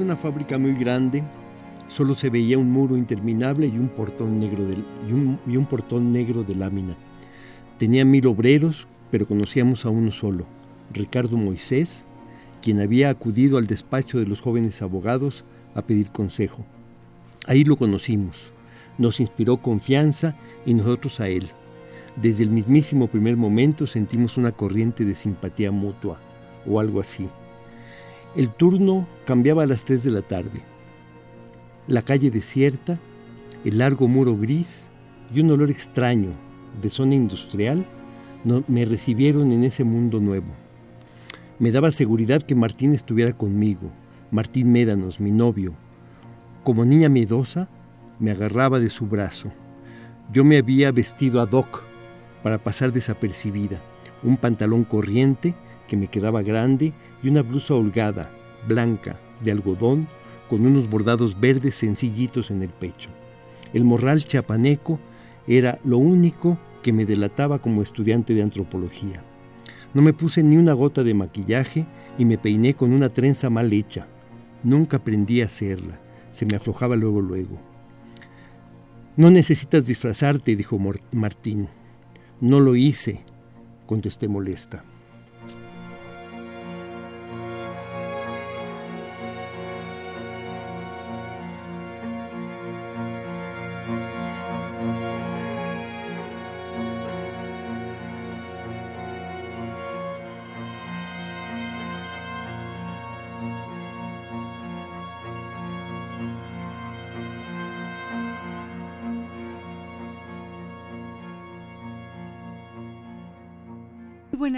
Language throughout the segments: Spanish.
Una fábrica muy grande, solo se veía un muro interminable y un portón negro de, y un, y un portón negro de lámina. Tenía mil obreros, pero conocíamos a uno solo, Ricardo Moisés, quien había acudido al despacho de los jóvenes abogados a pedir consejo. Ahí lo conocimos, nos inspiró confianza y nosotros a él. Desde el mismísimo primer momento sentimos una corriente de simpatía mutua, o algo así. El turno cambiaba a las 3 de la tarde. La calle desierta, el largo muro gris y un olor extraño de zona industrial me recibieron en ese mundo nuevo. Me daba seguridad que Martín estuviera conmigo, Martín Médanos, mi novio. Como niña miedosa, me agarraba de su brazo. Yo me había vestido ad hoc para pasar desapercibida, un pantalón corriente que me quedaba grande y una blusa holgada, blanca, de algodón, con unos bordados verdes sencillitos en el pecho. El morral chapaneco era lo único que me delataba como estudiante de antropología. No me puse ni una gota de maquillaje y me peiné con una trenza mal hecha. Nunca aprendí a hacerla. Se me aflojaba luego luego. No necesitas disfrazarte, dijo Martín. No lo hice, contesté molesta.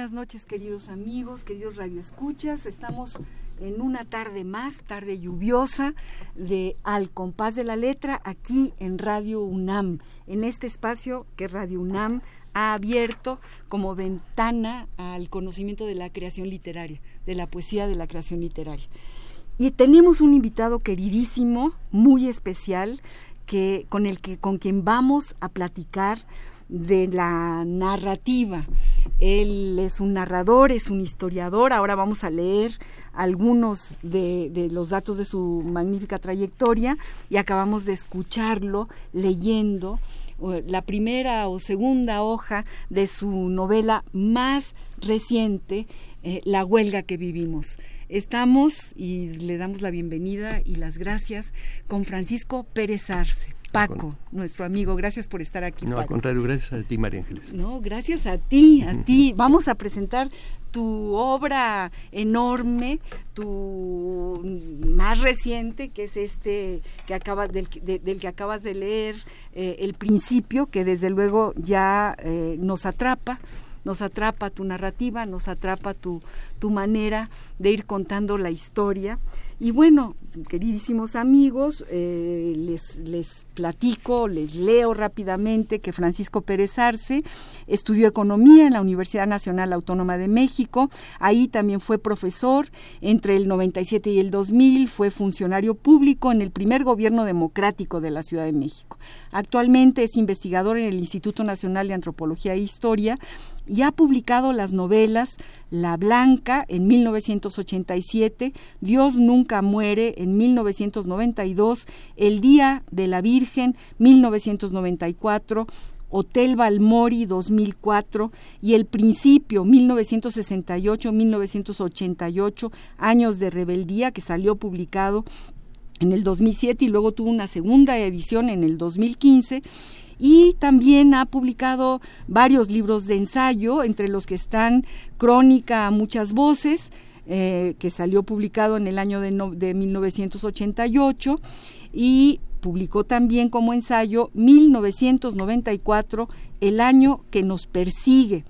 Buenas noches, queridos amigos, queridos radioescuchas. Estamos en una tarde más, tarde lluviosa, de Al compás de la letra, aquí en Radio UNAM, en este espacio que Radio UNAM ha abierto como ventana al conocimiento de la creación literaria, de la poesía de la creación literaria. Y tenemos un invitado queridísimo, muy especial, que, con el que, con quien vamos a platicar de la narrativa. Él es un narrador, es un historiador. Ahora vamos a leer algunos de, los datos de su magnífica trayectoria y acabamos de escucharlo leyendo la primera o segunda hoja de su novela más reciente, eh, La huelga que vivimos. Estamos y le damos la bienvenida y las gracias con Francisco Pérez Arce. Paco, nuestro amigo. Gracias por estar aquí. No, al contrario, gracias a ti, María Ángeles. No, gracias a ti, a ti. Vamos a presentar tu obra enorme, tu más reciente, que es este que acabas del, del que acabas de leer, eh, el principio, que desde luego ya eh, nos atrapa nos atrapa tu narrativa, nos atrapa tu, tu manera de ir contando la historia. Y bueno, queridísimos amigos, eh, les, les platico, les leo rápidamente que Francisco Pérez Arce estudió economía en la Universidad Nacional Autónoma de México, ahí también fue profesor, entre el 97 y el 2000 fue funcionario público en el primer gobierno democrático de la Ciudad de México. Actualmente es investigador en el Instituto Nacional de Antropología e Historia y ha publicado las novelas La Blanca en 1987, Dios nunca muere en 1992, El Día de la Virgen 1994, Hotel Balmori 2004 y El Principio 1968-1988, Años de Rebeldía, que salió publicado en el 2007 y luego tuvo una segunda edición en el 2015 y también ha publicado varios libros de ensayo, entre los que están Crónica a muchas voces, eh, que salió publicado en el año de, de 1988, y publicó también como ensayo 1994, El año que nos persigue.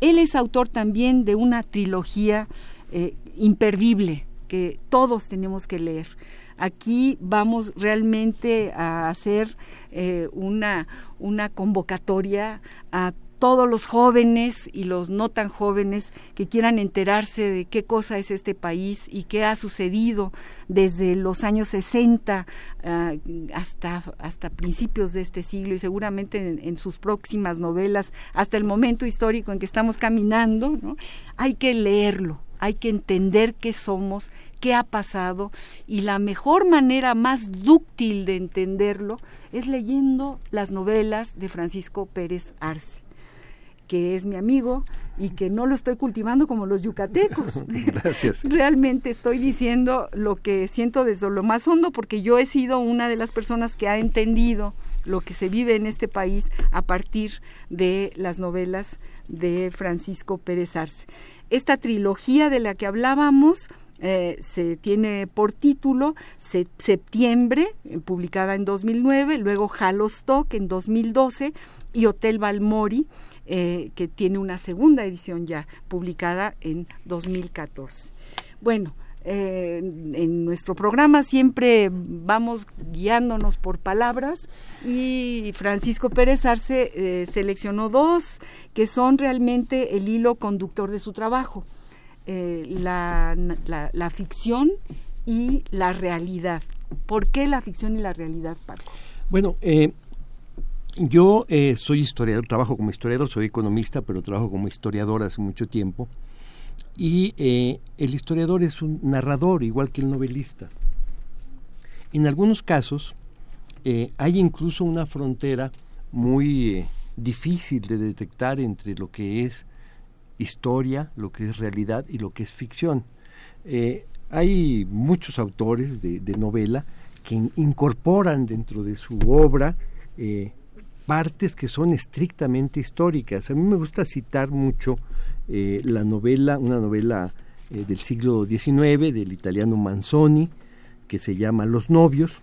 Él es autor también de una trilogía eh, imperdible que todos tenemos que leer. Aquí vamos realmente a hacer eh, una, una convocatoria a todos los jóvenes y los no tan jóvenes que quieran enterarse de qué cosa es este país y qué ha sucedido desde los años 60 ah, hasta, hasta principios de este siglo y seguramente en, sus próximas novelas hasta el momento histórico en que estamos caminando, ¿no? hay que leerlo, hay que entender qué somos, qué ha pasado y la mejor manera más dúctil de entenderlo es leyendo las novelas de Francisco Pérez Arce que es mi amigo y que no lo estoy cultivando como los yucatecos. Gracias. Realmente estoy diciendo lo que siento desde lo más hondo porque yo he sido una de las personas que ha entendido lo que se vive en este país a partir de las novelas de Francisco Pérez Arce. Esta trilogía de la que hablábamos eh, se tiene por título Septiembre, eh, publicada en 2009, luego Halostock en 2012 y Hotel Balmori eh, que tiene una segunda edición ya publicada en 2014. Bueno, eh, en nuestro programa siempre vamos guiándonos por palabras y Francisco Pérez Arce seleccionó dos que son realmente el hilo conductor de su trabajo, la, la, ficción y la realidad. ¿Por qué la ficción y la realidad, Paco? Bueno, eh, yo eh, soy historiador, trabajo como historiador, soy economista, pero trabajo como historiador hace mucho tiempo. Y eh, el historiador es un narrador, igual que el novelista. En algunos casos eh, hay incluso una frontera muy difícil de detectar entre lo que es historia, lo que es realidad y lo que es ficción. hay muchos autores de, novela que incorporan dentro de su obra partes que son estrictamente históricas. A mí me gusta citar mucho eh, la novela, una novela eh, del siglo XIX del italiano Manzoni, que se llama Los novios,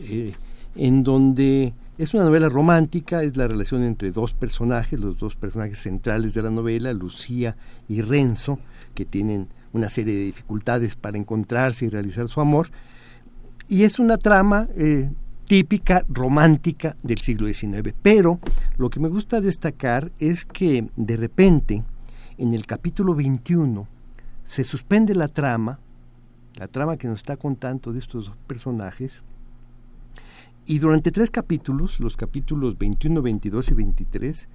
eh, en donde es una novela romántica, es la relación entre dos personajes, los dos personajes centrales de la novela, Lucía y Renzo, que tienen una serie de dificultades para encontrarse y realizar su amor. Y es una trama típica romántica del siglo XIX. Pero lo que me gusta destacar es que de repente, en el capítulo 21, se suspende la trama, la trama que nos está contando de estos dos personajes, y durante tres capítulos, los capítulos 21, 22 y 23,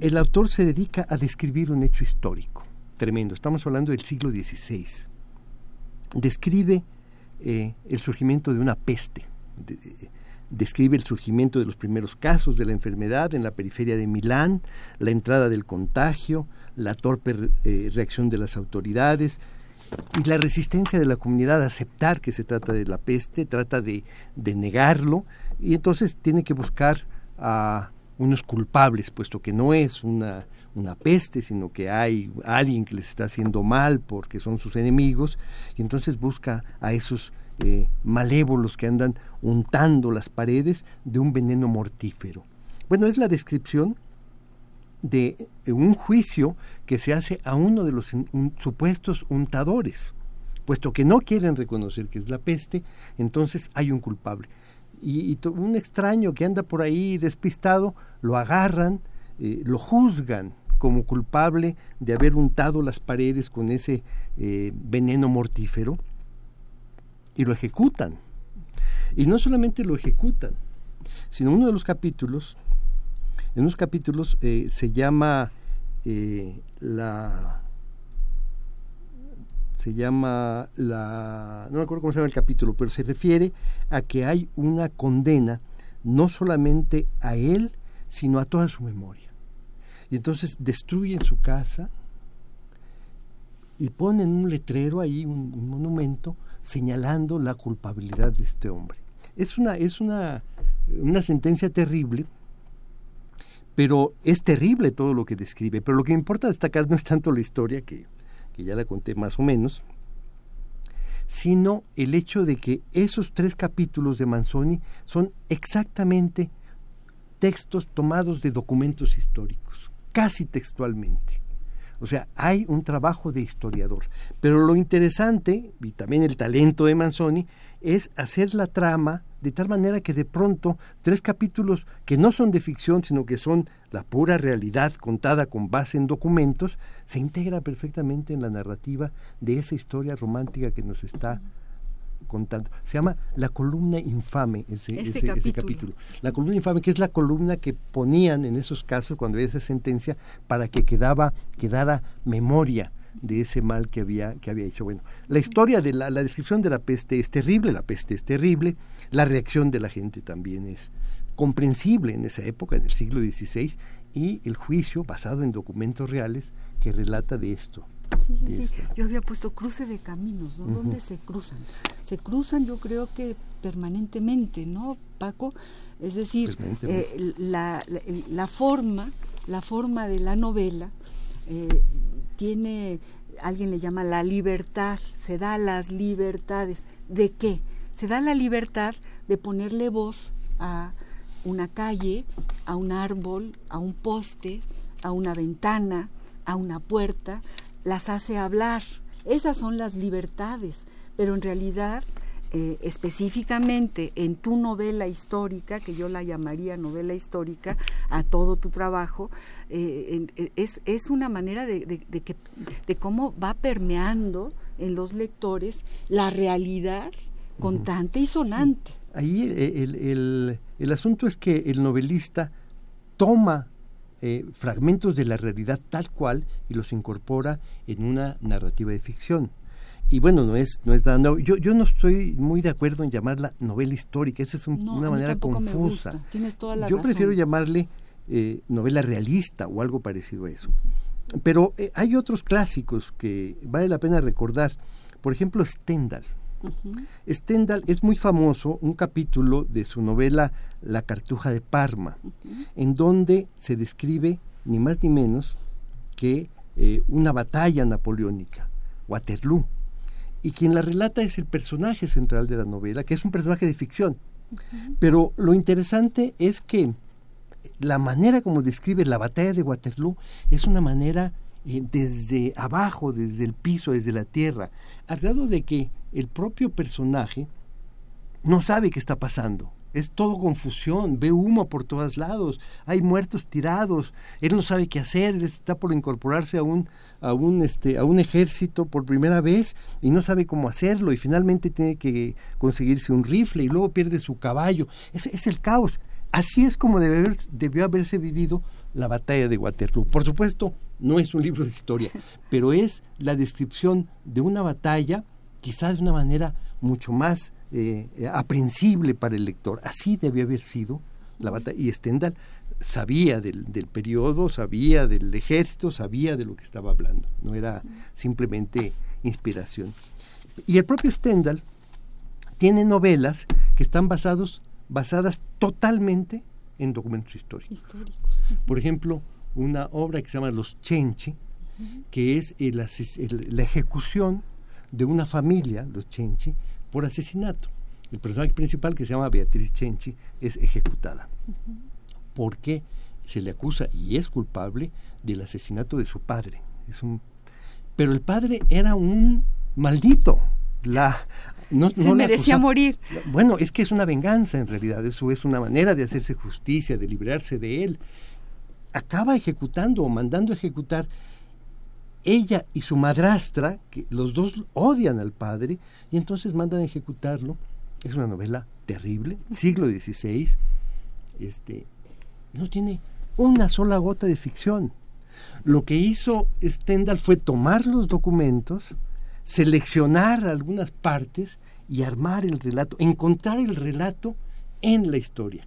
el autor se dedica a describir un hecho histórico. Tremendo, estamos hablando del siglo XVI. Describe eh, el surgimiento de una peste, describe el surgimiento de los primeros casos de la enfermedad en la periferia de Milán, la entrada del contagio, la torpe eh, reacción de las autoridades y la resistencia de la comunidad a aceptar que se trata de la peste, trata de, de negarlo y entonces tiene que buscar a unos culpables, puesto que no es una, una peste, sino que hay alguien que les está haciendo mal porque son sus enemigos, y entonces busca a esos eh, malévolos que andan untando las paredes de un veneno mortífero. Bueno, es la descripción de un juicio que se hace a uno de los supuestos untadores. Puesto que no quieren reconocer que es la peste, entonces hay un culpable. Y, un extraño que anda por ahí despistado, lo agarran, eh, lo juzgan como culpable de haber untado las paredes con ese eh, veneno mortífero y lo ejecutan. Y no solamente lo ejecutan, sino uno de los capítulos, en unos capítulos eh, se llama eh, la se llama la no me acuerdo cómo se llama el capítulo, pero se refiere a que hay una condena no solamente a él, sino a toda su memoria. Y entonces destruyen su casa y ponen un letrero ahí, un monumento, señalando la culpabilidad de este hombre. Es una, es una, una sentencia terrible, pero es terrible todo lo que describe. Pero lo que importa destacar no es tanto la historia, que, que ya la conté más o menos, sino el hecho de que esos tres capítulos de Manzoni son exactamente textos tomados de documentos históricos, casi textualmente. O sea, hay un trabajo de historiador. Pero lo interesante, y también el talento de Manzoni, es hacer la trama de tal manera que de pronto tres capítulos que no son de ficción, sino que son la pura realidad contada con base en documentos, se integra perfectamente en la narrativa de esa historia romántica que nos está contando. Se llama La columna infame, ese, ese, capítulo. La columna infame, que es la columna que ponían en esos casos cuando había esa sentencia para que quedaba, quedara memoria de ese mal que había, que había hecho. Bueno, la historia de la, la descripción de la peste es terrible, la peste es terrible, la reacción de la gente también es comprensible en esa época, en el siglo XVI, y el juicio basado en documentos reales que relata de esto. Sí, sí, sí. Yo había puesto cruce de caminos, ¿no? ¿Dónde se cruzan? Se cruzan, yo creo que permanentemente, ¿no, Paco? Es decir, eh, la, la, forma, la forma de la novela eh, tiene, alguien le llama la libertad, se da las libertades. ¿De qué? Se da la libertad de ponerle voz a una calle, a un árbol, a un poste, a una ventana, a una puerta, las hace hablar. Esas son las libertades, pero en realidad eh, específicamente en tu novela histórica, que yo la llamaría novela histórica, a todo tu trabajo, eh, eh, es, es, una manera de, de, que, de cómo va permeando en los lectores la realidad contante y sonante. Ahí el, el, el, asunto es que el novelista toma fragmentos de la realidad tal cual y los incorpora en una narrativa de ficción y bueno, no es, no es dando, yo, yo no estoy muy de acuerdo en llamarla novela histórica, esa es una manera confusa. yo prefiero llamarle eh, novela realista o algo parecido a eso. Pero eh, hay otros clásicos que vale la pena recordar. Por ejemplo, Stendhal. Stendhal es muy famoso, un capítulo de su novela La Cartuja de Parma, en donde se describe ni más ni menos que eh, una batalla napoleónica, Waterloo y quien la relata es el personaje central de la novela, que es un personaje de ficción. Pero lo interesante es que la manera como describe la batalla de Waterloo es una manera eh, desde abajo, desde el piso, desde la tierra, al grado de que el propio personaje no sabe qué está pasando es todo confusión, ve humo por todos lados, hay muertos tirados, él no sabe qué hacer, él está por incorporarse a un, a un, este, a un ejército por primera vez y no sabe cómo hacerlo y finalmente tiene que conseguirse un rifle y luego pierde su caballo. Es, es el caos. Así es como debe haber, debió haberse vivido la batalla de Waterloo. Por supuesto, no es un libro de historia, pero es la descripción de una batalla, quizás de una manera mucho más eh, aprensible para el lector. Así debió haber sido la batalla. Y Stendhal sabía del, del periodo, sabía del ejército, sabía de lo que estaba hablando. No era simplemente inspiración. Y el propio Stendhal tiene novelas que están basados, basadas totalmente en documentos históricos. Por ejemplo, una obra que se llama Los Chenchi, que es la ejecución de una familia, los Chenchi, por asesinato. El personaje principal, que se llama Beatriz Chenchi, es ejecutada. Porque se le acusa y es culpable del asesinato de su padre. Es un, pero el padre era un maldito. La, no, se merecía morir. Bueno, es que es una venganza en realidad, eso es una manera de hacerse justicia, de librarse de él. Acaba ejecutando o mandando ejecutar ella y su madrastra, que los dos odian al padre, y entonces mandan a ejecutarlo. Es una novela terrible, siglo XVI, este, no tiene una sola gota de ficción. Lo que hizo Stendhal fue tomar los documentos, seleccionar algunas partes y armar el relato, encontrar el relato en la historia.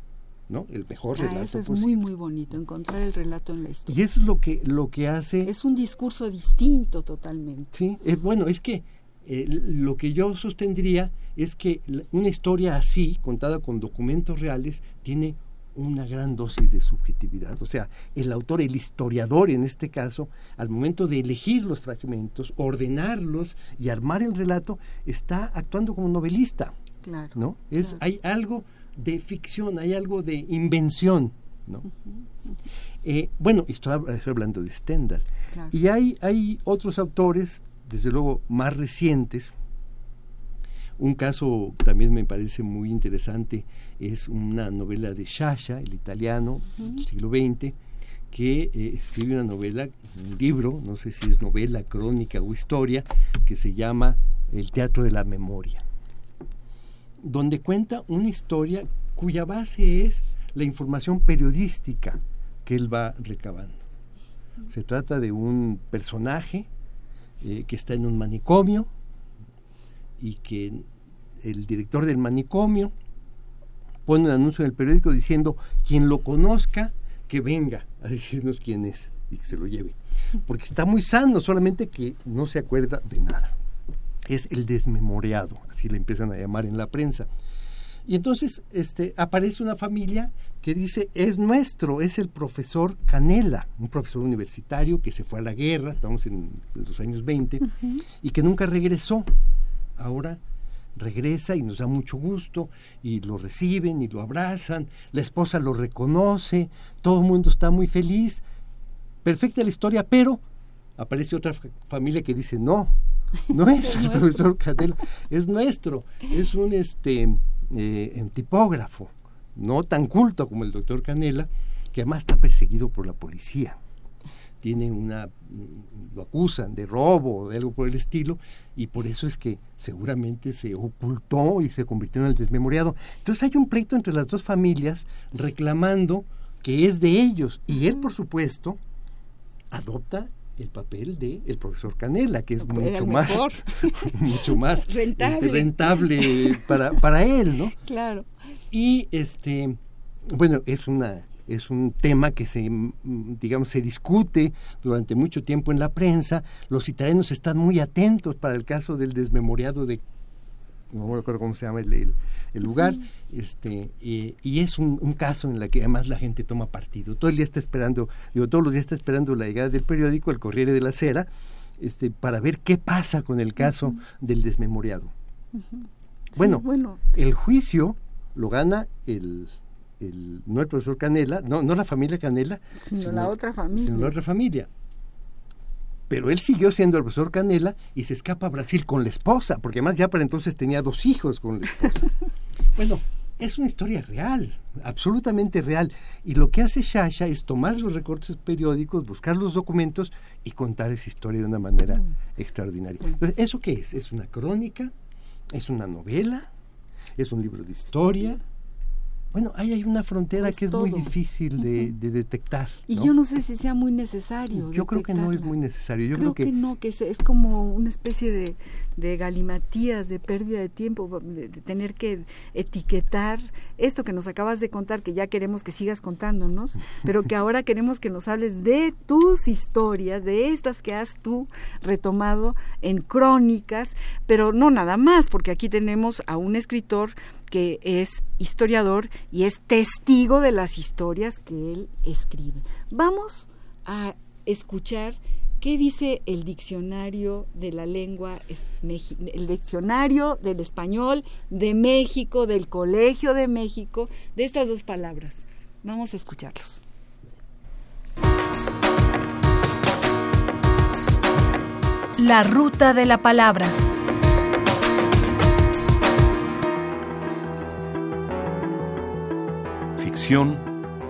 ¿No? El mejor ah, relato. Eso es muy, muy bonito, encontrar el relato en la historia. Y eso es lo que, lo que hace... Es un discurso distinto totalmente. Sí, es, bueno, es que eh, lo que yo sostendría es que una historia así, contada con documentos reales, tiene una gran dosis de subjetividad. O sea, el autor, el historiador en este caso, al momento de elegir los fragmentos, ordenarlos y armar el relato, está actuando como novelista. Claro. ¿no? Es, Hay algo de ficción, hay algo de invención. ¿no? Eh, bueno, estoy, estoy, hablando de Stendhal. Y hay, hay otros autores, desde luego, más recientes. Un caso también me parece muy interesante es una novela de Shasha, el italiano del siglo XX, que eh, escribe una novela, un libro, no sé si es novela, crónica o historia, que se llama El Teatro de la Memoria, donde cuenta una historia cuya base es la información periodística que él va recabando. Se trata de un personaje eh, que está en un manicomio y que el director del manicomio pone un anuncio en el periódico diciendo quien lo conozca que venga a decirnos quién es y que se lo lleve. Porque está muy sano, solamente que no se acuerda de nada. Es el desmemoriado, así le empiezan a llamar en la prensa. Y entonces este, aparece una familia que dice, es nuestro, es el profesor Canela, un profesor universitario que se fue a la guerra, estamos en los años 20, y que nunca regresó. Ahora regresa y nos da mucho gusto y lo reciben y lo abrazan, la esposa lo reconoce, todo el mundo está muy feliz, perfecta la historia, pero aparece otra familia que dice no, no es el profesor Canela, es nuestro, es un este eh, tipógrafo, no tan culto como el doctor Canela, que además está perseguido por la policía. Tienen una lo acusan de robo o de algo por el estilo y por eso es que seguramente se ocultó y se convirtió en el desmemoriado. Entonces hay un pleito entre las dos familias reclamando que es de ellos. Y él por supuesto adopta el papel de el profesor Canela, que es mucho más, mucho más rentable, rentable para, para él, ¿no? Claro. Y este, bueno, es una es un tema que se, digamos, se discute durante mucho tiempo en la prensa. Los italianos están muy atentos para el caso del desmemoriado de no me acuerdo cómo se llama el, lugar, este, y es un, caso en el que además la gente toma partido. Todo el día está esperando, digo, todos los días está esperando la llegada del periódico, el Corriere de la Sera, este, para ver qué pasa con el caso del desmemoriado. bueno, el juicio lo gana el, no el profesor Canela, no, no la familia Canela, sino, la otra familia. Sino la otra familia. Pero él siguió siendo el profesor Canela y se escapa a Brasil con la esposa, porque además ya para entonces tenía dos hijos con la esposa. bueno, es una historia real, absolutamente real. Y lo que hace Shasha es tomar los recortes periódicos, buscar los documentos y contar esa historia de una manera mm. extraordinaria. ¿Eso qué es? ¿Es una crónica? ¿Es una novela? ¿Es un libro de historia? Bueno, ahí hay una frontera que es muy difícil de, detectar. Y yo no sé si sea muy necesario. Yo creo que no es muy necesario. Yo creo, que, no, que es, como una especie de, de galimatías, de pérdida de tiempo, de, tener que etiquetar esto que nos acabas de contar, que ya queremos que sigas contándonos, pero que ahora queremos que nos hables de tus historias, de estas que has tú retomado en crónicas, pero no nada más, porque aquí tenemos a un escritor que es historiador y es testigo de las historias que él escribe. Vamos a escuchar qué dice el diccionario de la lengua, el diccionario del español de México, del Colegio de México, de estas dos palabras. Vamos a escucharlos. La ruta de la palabra.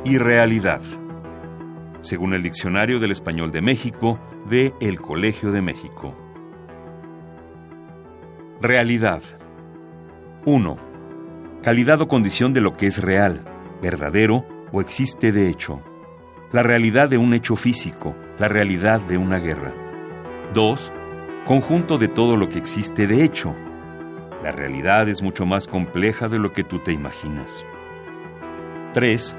Y realidad, según el Diccionario del Español de México de El Colegio de México. Realidad. 1. Calidad o condición de lo que es real, verdadero o existe de hecho. La realidad de un hecho físico, la realidad de una guerra. 2. Conjunto de todo lo que existe de hecho. La realidad es mucho más compleja de lo que tú te imaginas. 3.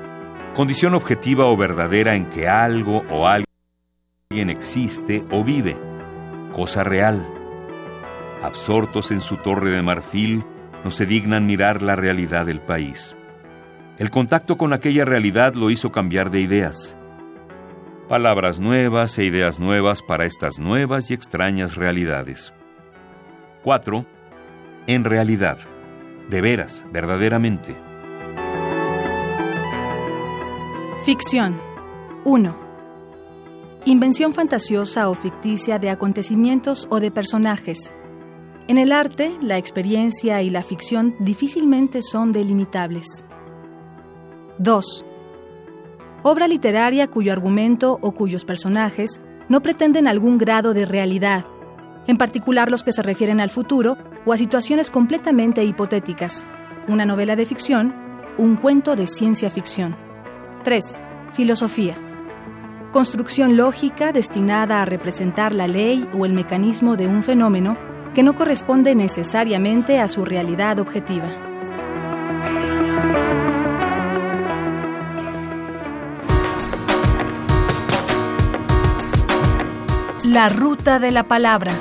Condición objetiva o verdadera en que algo o alguien existe o vive. Cosa real. Absortos en su torre de marfil, no se dignan mirar la realidad del país. El contacto con aquella realidad lo hizo cambiar de ideas. Palabras nuevas e ideas nuevas para estas nuevas y extrañas realidades. 4. En realidad. De veras, verdaderamente. Ficción. 1. Invención fantasiosa o ficticia de acontecimientos o de personajes. En el arte, la experiencia y la ficción difícilmente son delimitables. 2. Obra literaria cuyo argumento o cuyos personajes no pretenden algún grado de realidad, en particular los que se refieren al futuro o a situaciones completamente hipotéticas. Una novela de ficción, un cuento de ciencia ficción. 3. Filosofía. Construcción lógica destinada a representar la ley o el mecanismo de un fenómeno que no corresponde necesariamente a su realidad objetiva. La ruta de la palabra.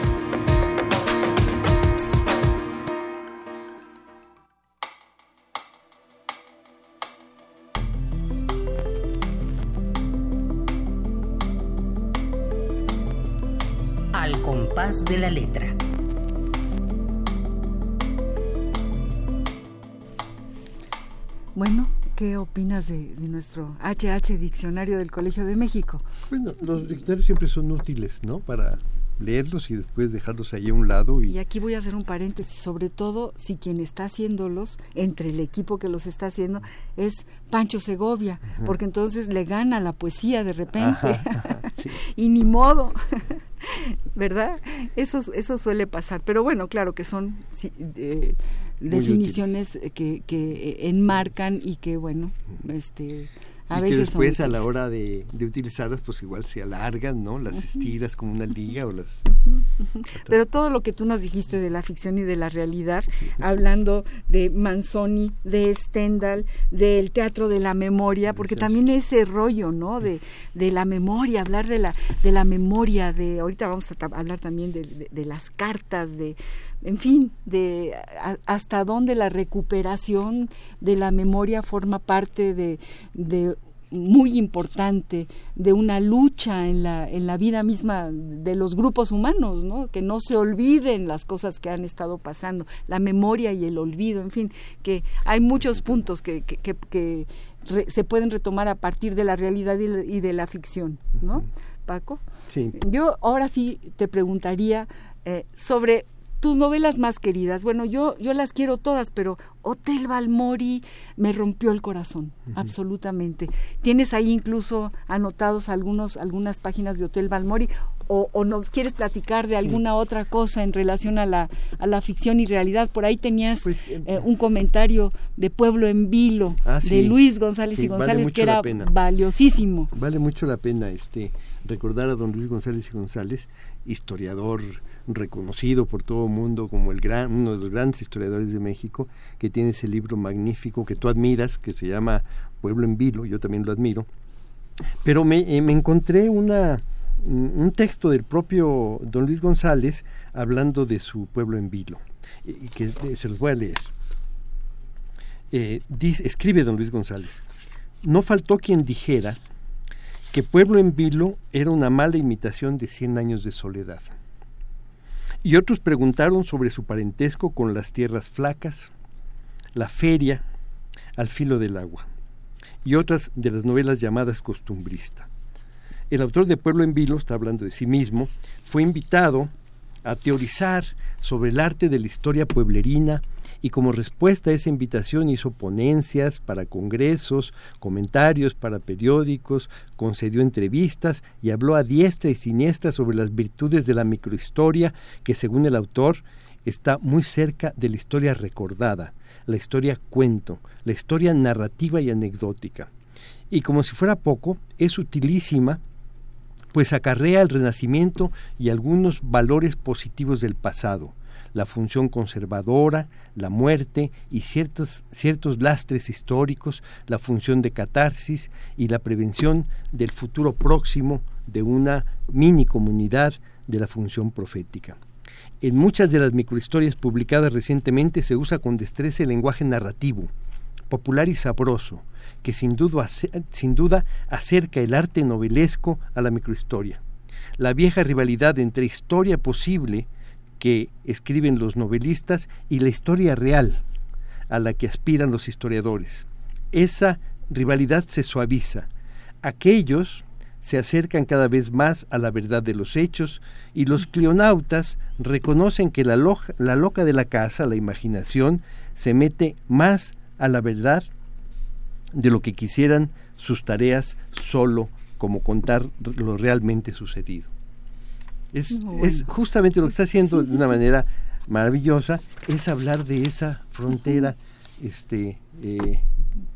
Compás de la letra. Bueno, ¿qué opinas de, de nuestro HH Diccionario del Colegio de México? Bueno, los diccionarios siempre son útiles, ¿no? Para leerlos y después dejarlos ahí a un lado. Y, Y aquí voy a hacer un paréntesis, sobre todo si quien está haciéndolos, entre el equipo que los está haciendo, es Pancho Segovia, porque entonces le gana la poesía de repente. Ajá, sí. y ni modo. ¿Verdad? Eso, eso suele pasar. Pero bueno, claro que son eh, definiciones que, que enmarcan y que, bueno, este, a y veces que después a la hora de, de utilizarlas, pues igual se alargan, ¿no? Las estiras como una liga o las... Pero todo lo que tú nos dijiste de la ficción y de la realidad, hablando de Manzoni, de Stendhal, del teatro de la memoria, porque también ese rollo, ¿no? De, de la memoria, hablar de la, de la memoria, de ahorita vamos a hablar también de, de- de las cartas, de, en fin, de a- hasta dónde la recuperación de la memoria forma parte de, de muy importante de una lucha en la, en la vida misma de los grupos humanos, ¿no? Que no se olviden las cosas que han estado pasando, la memoria y el olvido, en fin, que hay muchos puntos que, que, que- que re- se pueden retomar a partir de la realidad y, y de la ficción, ¿no? Paco. Sí, Yo ahora sí te preguntaría eh, sobre tus novelas más queridas. Bueno, yo, yo las quiero todas, pero Hotel Balmori me rompió el corazón, absolutamente. Tienes ahí incluso anotados algunos, algunas páginas de Hotel Balmori, o, o nos quieres platicar de alguna otra cosa en relación a la, a la ficción y realidad. Por ahí tenías Pues, eh, eh, un comentario de Pueblo en Vilo, Ah, de. Luis González Sí, y González, que era valiosísimo. vale mucho la pena este recordar a don Luis González y González, historiador reconocido por todo el mundo como el gran, uno de los grandes historiadores de México, que tiene ese libro magnífico que tú admiras, que se llama Pueblo en Vilo, yo también lo admiro. Pero me, eh, me encontré una, un un texto del propio don Luis González hablando de su pueblo en Vilo, y que eh, se los voy a leer. Eh, escribe don Luis González, no faltó quien dijera que Pueblo en Vilo era una mala imitación de Cien años de soledad. Y otros preguntaron sobre su parentesco con las tierras flacas, la feria, al filo del agua, y otras de las novelas llamadas costumbrista. El autor de Pueblo en Vilo, está hablando de sí mismo, fue invitado a teorizar sobre el arte de la historia pueblerina y como respuesta a esa invitación hizo ponencias para congresos, comentarios para periódicos, concedió entrevistas y habló a diestra y siniestra sobre las virtudes de la microhistoria que según el autor está muy cerca de la historia recordada, la historia cuento, la historia narrativa y anecdótica. Y como si fuera poco, es utilísima pues acarrea el renacimiento y algunos valores positivos del pasado, la función conservadora, la muerte y ciertos, ciertos lastres históricos, la función de catarsis y la prevención del futuro próximo de una mini comunidad de la función profética. En muchas de las microhistorias publicadas recientemente se usa con destreza el lenguaje narrativo, popular y sabroso, que sin duda, acerca el arte novelesco a la microhistoria. La vieja rivalidad entre historia posible que escriben los novelistas y la historia real a la que aspiran los historiadores. Esa rivalidad se suaviza. Aquellos se acercan cada vez más a la verdad de los hechos y los cleonautas reconocen que la, la loca de la casa, la imaginación, se mete más a la verdad de lo que quisieran sus tareas solo como contar lo realmente sucedido. Es, es justamente lo que está haciendo de una manera maravillosa, es hablar de esa frontera este, eh,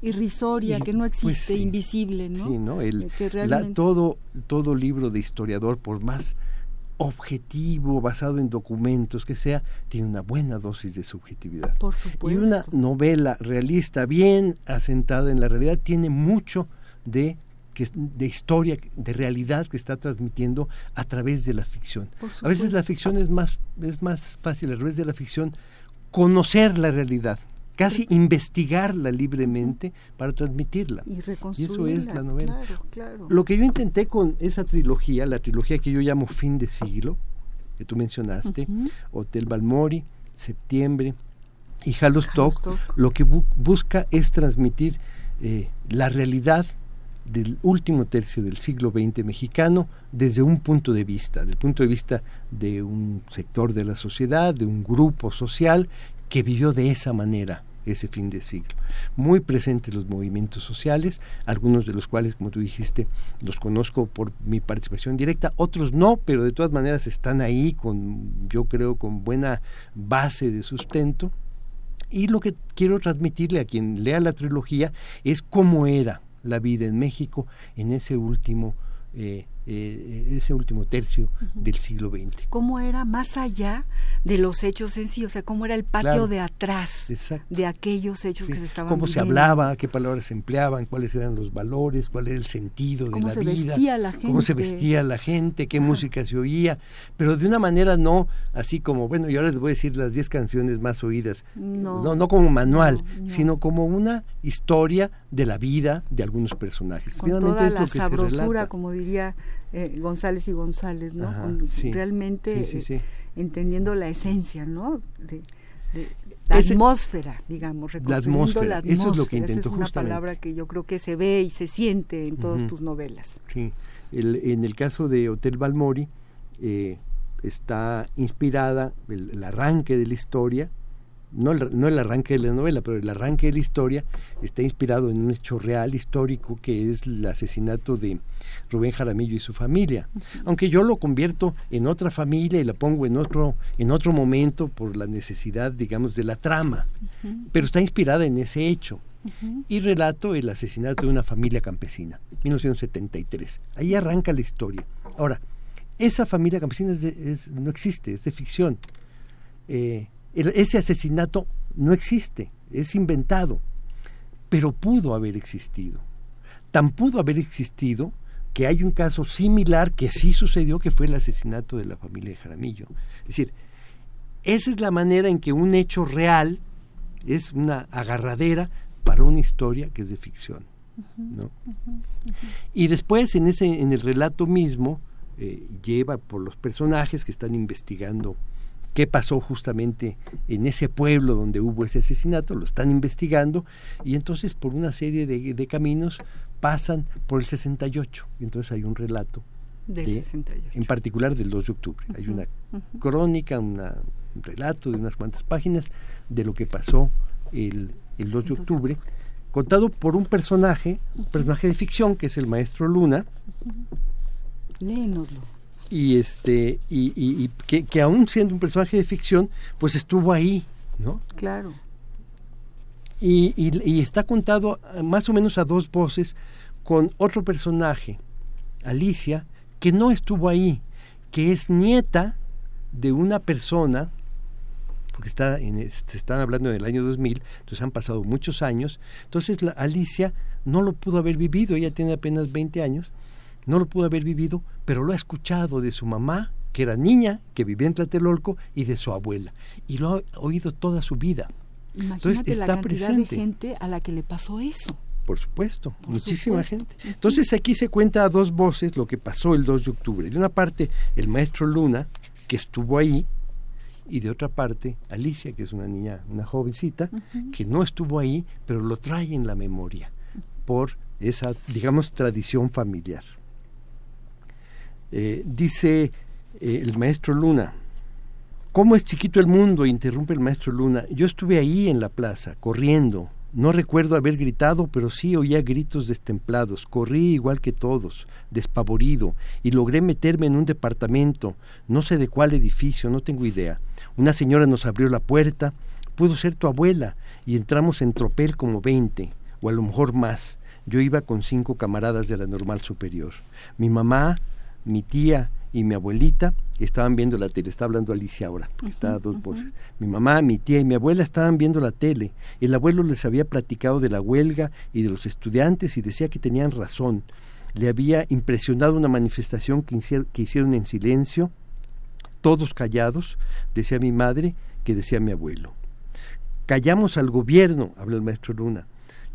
irrisoria, que no pues existe, invisible, ¿no? Sí, ¿no? El, eh, todo, todo libro de historiador, por más objetivo, basado en documentos que sea, tiene una buena dosis de subjetividad. Por supuesto. Y una novela realista, bien asentada en la realidad, tiene mucho de de historia, de realidad que está transmitiendo a través de la ficción. A veces la ficción es más, es más fácil, a través de la ficción, conocer la realidad, casi investigarla libremente para transmitirla. Y, eso es la novela. Lo que yo intenté con esa trilogía, la trilogía que yo llamo Fin de Siglo, que tú mencionaste, Hotel Balmori, Septiembre y Halostock, lo que busca es transmitir eh, la realidad del último tercio del siglo XX mexicano desde un punto de vista, del punto de vista de un sector de la sociedad, de un grupo social que vivió de esa manera ese fin de siglo. Muy presentes los movimientos sociales, algunos de los cuales, como tú dijiste, los conozco por mi participación directa, otros no, pero de todas maneras están ahí con, yo creo, con buena base de sustento. Y lo que quiero transmitirle a quien lea la trilogía es cómo era la vida en México en ese último eh, eh, ese último tercio del siglo XX. ¿Cómo era más allá de los hechos en sí? O sea, ¿cómo era el patio de atrás de aquellos hechos que se estaban ¿Cómo se hablaba? ¿Qué palabras se empleaban? ¿Cuáles eran los valores? ¿Cuál era el sentido de la vida? ¿Cómo se vestía la gente? ¿Cómo se vestía la gente? ¿Qué música se oía? Pero de una manera no así como, bueno, y ahora les voy a decir las 10 canciones más oídas. No. No, como manual, sino como una historia de la vida de algunos personajes. Con toda la sabrosura, como diría eh, González y González, ¿no? realmente eh, entendiendo la esencia, ¿no? De, la atmósfera, digamos, reconstruyendo la atmósfera. Eso es lo que intento Esa es una palabra que yo creo que se ve y se siente en todas tus novelas. Sí. en el caso de Hotel Balmori, eh, está inspirada el, arranque de la historia no el, no el arranque de la novela, pero el arranque de la historia está inspirado en un hecho real, histórico, que es el asesinato de Rubén Jaramillo y su familia. Aunque yo lo convierto en otra familia y la pongo en otro, en otro momento por la necesidad, digamos, de la trama, pero está inspirada en ese hecho. Y relato el asesinato de una familia campesina, 1973. Ahí arranca la historia. Ahora, esa familia campesina no existe, es de ficción. Eh, ese asesinato no existe, es inventado, pero pudo haber existido. Tan pudo haber existido que hay un caso similar que sí sucedió, que fue el asesinato de la familia de Jaramillo. Es decir, esa es la manera en que un hecho real es una agarradera para una historia que es de ficción. Y después en, ese, en el relato mismo eh, lleva por los personajes que están investigando qué pasó justamente en ese pueblo donde hubo ese asesinato, lo están investigando y entonces por una serie de, caminos pasan por el 68. Y entonces hay un relato del 68. en particular del 2 de octubre. Hay una crónica, un relato de unas cuantas páginas de lo que pasó el, el 2 de octubre, contado por un personaje, un personaje de ficción que es el maestro Luna. Léenoslo y este y, y, que, que, aún siendo un personaje de ficción pues estuvo ahí no claro. Y, y, está contado más o menos a dos voces con otro personaje Alicia que no estuvo ahí que es nieta de una persona porque está en, se están hablando del año 2000 entonces han pasado muchos años entonces la Alicia no lo pudo haber vivido ella tiene apenas 20 años no lo pudo haber vivido, pero lo ha escuchado de su mamá, que era niña, que vivía en Tlatelolco, y de su abuela. Y lo ha oído toda su vida. Imagínate la cantidad de gente a la que le pasó eso. Por supuesto, muchísima gente. Entonces aquí se cuenta a dos voces lo que pasó el 2 de octubre. De una parte, el maestro Luna, que estuvo ahí, y de otra parte, Alicia, que es una niña, una jovencita, que no estuvo ahí, pero lo trae en la memoria por esa, digamos, tradición familiar. Eh, dice eh, el maestro Luna, ¿cómo es chiquito el mundo? interrumpe el maestro Luna. Yo estuve ahí en la plaza, corriendo, no recuerdo haber gritado, pero sí oía gritos destemplados. Corrí igual que todos, despavorido, y logré meterme en un departamento, no sé de cuál edificio, no tengo idea. Una señora nos abrió la puerta, pudo ser tu abuela, y entramos en tropel como veinte, o a lo mejor más. Yo iba con cinco camaradas de la normal superior. Mi mamá, mi tía y mi abuelita estaban viendo la tele. Está hablando Alicia ahora, está a dos voces. Mi mamá, mi tía y mi abuela estaban viendo la tele. El abuelo les había platicado de la huelga y de los estudiantes y decía que tenían razón. Le había impresionado una manifestación que, que hicieron en silencio, todos callados, decía mi madre, que decía mi abuelo. Callamos al gobierno, habló el maestro Luna,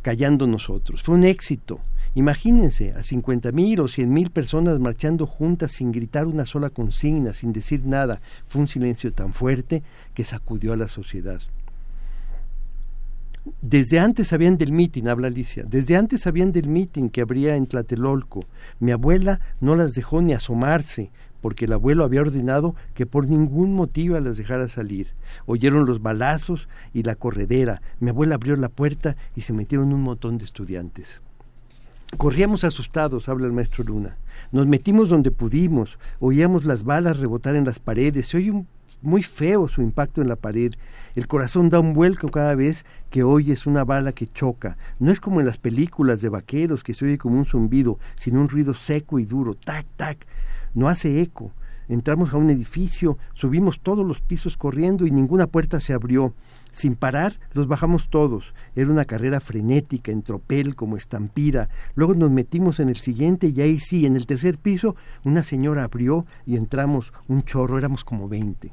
callando nosotros. Fue un éxito. Imagínense a cincuenta mil o cien mil personas marchando juntas sin gritar una sola consigna, sin decir nada. Fue un silencio tan fuerte que sacudió a la sociedad. Desde antes sabían del mitin, habla Alicia, desde antes sabían del mitin que habría en Tlatelolco. Mi abuela no las dejó ni asomarse, porque el abuelo había ordenado que por ningún motivo las dejara salir. Oyeron los balazos y la corredera. Mi abuela abrió la puerta y se metieron un montón de estudiantes. Corríamos asustados, habla el maestro Luna. Nos metimos donde pudimos, oíamos las balas rebotar en las paredes, se oye muy feo su impacto en la pared. El corazón da un vuelco cada vez que oyes una bala que choca. No es como en las películas de vaqueros que se oye como un zumbido, sino un ruido seco y duro, tac, tac. No hace eco. Entramos a un edificio, subimos todos los pisos corriendo y ninguna puerta se abrió. Sin parar, los bajamos todos. Era una carrera frenética, en tropel, como estampida. Luego nos metimos en el siguiente y ahí sí, en el tercer piso, una señora abrió y entramos un chorro, éramos como veinte.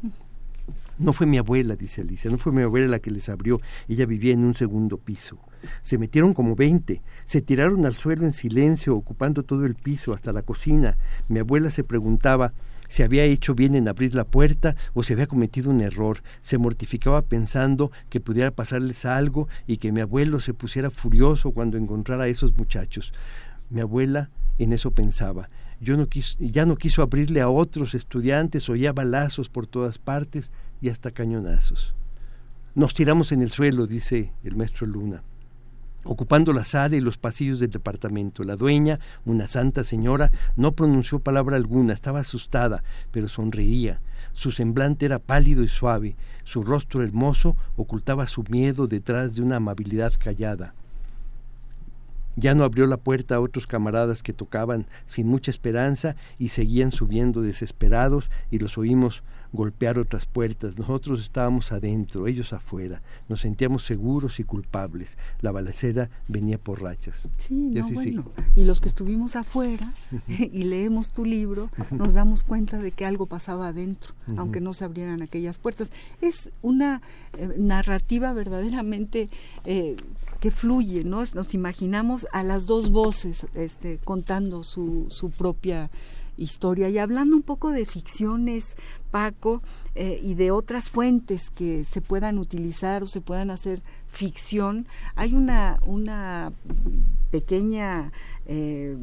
No fue mi abuela, dice Alicia, no fue mi abuela la que les abrió, ella vivía en un segundo piso. Se metieron como veinte, se tiraron al suelo en silencio, ocupando todo el piso, hasta la cocina. Mi abuela se preguntaba se había hecho bien en abrir la puerta o se había cometido un error. Se mortificaba pensando que pudiera pasarles algo y que mi abuelo se pusiera furioso cuando encontrara a esos muchachos. Mi abuela en eso pensaba. Yo no ya no quiso abrirle a otros estudiantes, oía balazos por todas partes y hasta cañonazos. Nos tiramos en el suelo, dice el maestro Luna ocupando la sala y los pasillos del departamento. La dueña, una santa señora, no pronunció palabra alguna, estaba asustada, pero sonreía. Su semblante era pálido y suave, su rostro hermoso ocultaba su miedo detrás de una amabilidad callada. Ya no abrió la puerta a otros camaradas que tocaban sin mucha esperanza y seguían subiendo desesperados y los oímos golpear otras puertas. Nosotros estábamos adentro, ellos afuera. Nos sentíamos seguros y culpables. La balacera venía por rachas. Sí, y, bueno. y los que estuvimos afuera y leemos tu libro, nos damos cuenta de que algo pasaba adentro, aunque no se abrieran aquellas puertas. Es una eh, narrativa verdaderamente eh, que fluye, ¿no? Nos imaginamos a las dos voces este, contando su, su propia historia. Y hablando un poco de ficciones, Paco, eh, y de otras fuentes que se puedan utilizar o se puedan hacer ficción, hay una, una pequeña eh,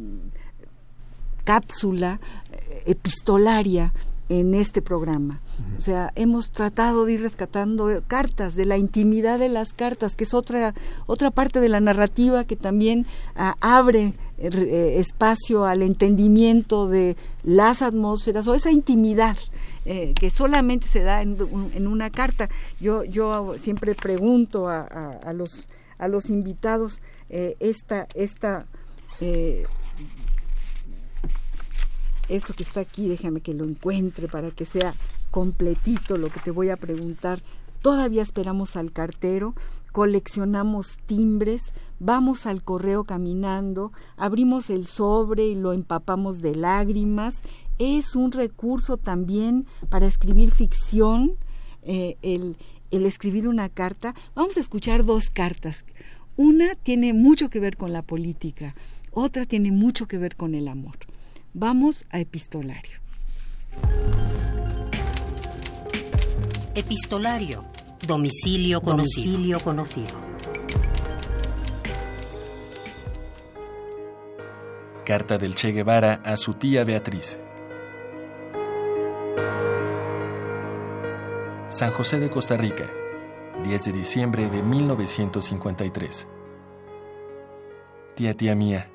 cápsula eh, epistolaria en este programa. O sea, hemos tratado de ir rescatando cartas, de la intimidad de las cartas, que es otra, otra parte de la narrativa que también ah, abre eh, espacio al entendimiento de las atmósferas o esa intimidad. Eh, que solamente se da en, una carta. Yo, yo siempre pregunto a, a, los, a los invitados eh, esta, esta esto que está aquí, déjame que lo encuentre para que sea completito lo que te voy a preguntar. Todavía esperamos al cartero, coleccionamos timbres, vamos al correo caminando, abrimos el sobre y lo empapamos de lágrimas. Es un recurso también para escribir ficción, eh, el, el escribir una carta. Vamos a escuchar dos cartas. Una tiene mucho que ver con la política, otra tiene mucho que ver con el amor. Vamos a epistolario. Epistolario. Domicilio conocido. Domicilio conocido. Carta del Che Guevara a su tía Beatriz. San José de Costa Rica, 10 de diciembre de 1953. Tía, tía mía,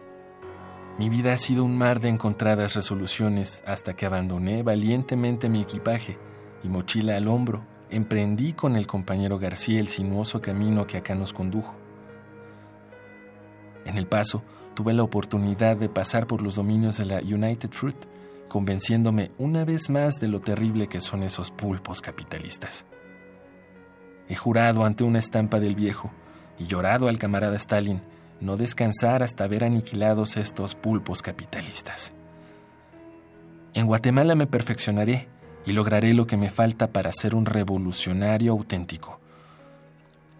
mi vida ha sido un mar de encontradas resoluciones hasta que abandoné valientemente mi equipaje y mochila al hombro, emprendí con el compañero García el sinuoso camino que acá nos condujo. En el paso, tuve la oportunidad de pasar por los dominios de la United Fruit, convenciéndome una vez más de lo terrible que son esos pulpos capitalistas. He jurado ante una estampa del viejo y llorado al camarada Stalin no descansar hasta ver aniquilados estos pulpos capitalistas. En Guatemala me perfeccionaré y lograré lo que me falta para ser un revolucionario auténtico.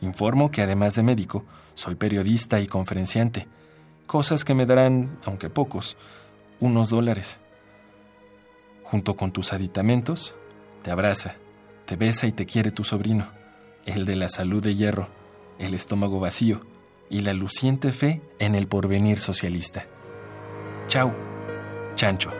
Informo que además de médico, soy periodista y conferenciante, cosas que me darán, aunque pocos, unos dólares. Junto con tus aditamentos, te abraza, te besa y te quiere tu sobrino el de la salud de hierro, el estómago vacío y la luciente fe en el porvenir socialista. Chau, Chancho.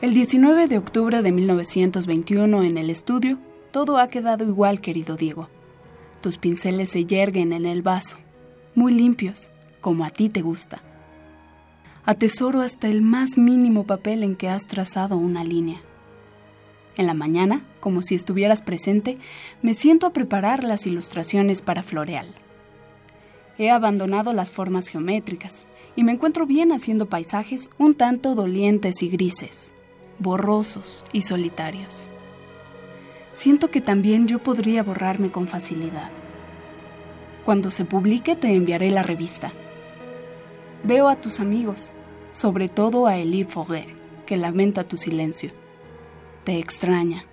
El 19 de octubre de 1921 en el estudio, todo ha quedado igual, querido Diego. Tus pinceles se yerguen en el vaso, muy limpios, como a ti te gusta. Atesoro hasta el más mínimo papel en que has trazado una línea. En la mañana, como si estuvieras presente, me siento a preparar las ilustraciones para Floreal. He abandonado las formas geométricas y me encuentro bien haciendo paisajes un tanto dolientes y grises, borrosos y solitarios. Siento que también yo podría borrarme con facilidad. Cuando se publique te enviaré la revista. Veo a tus amigos, sobre todo a Elie Forêt, que lamenta tu silencio. Te extraña.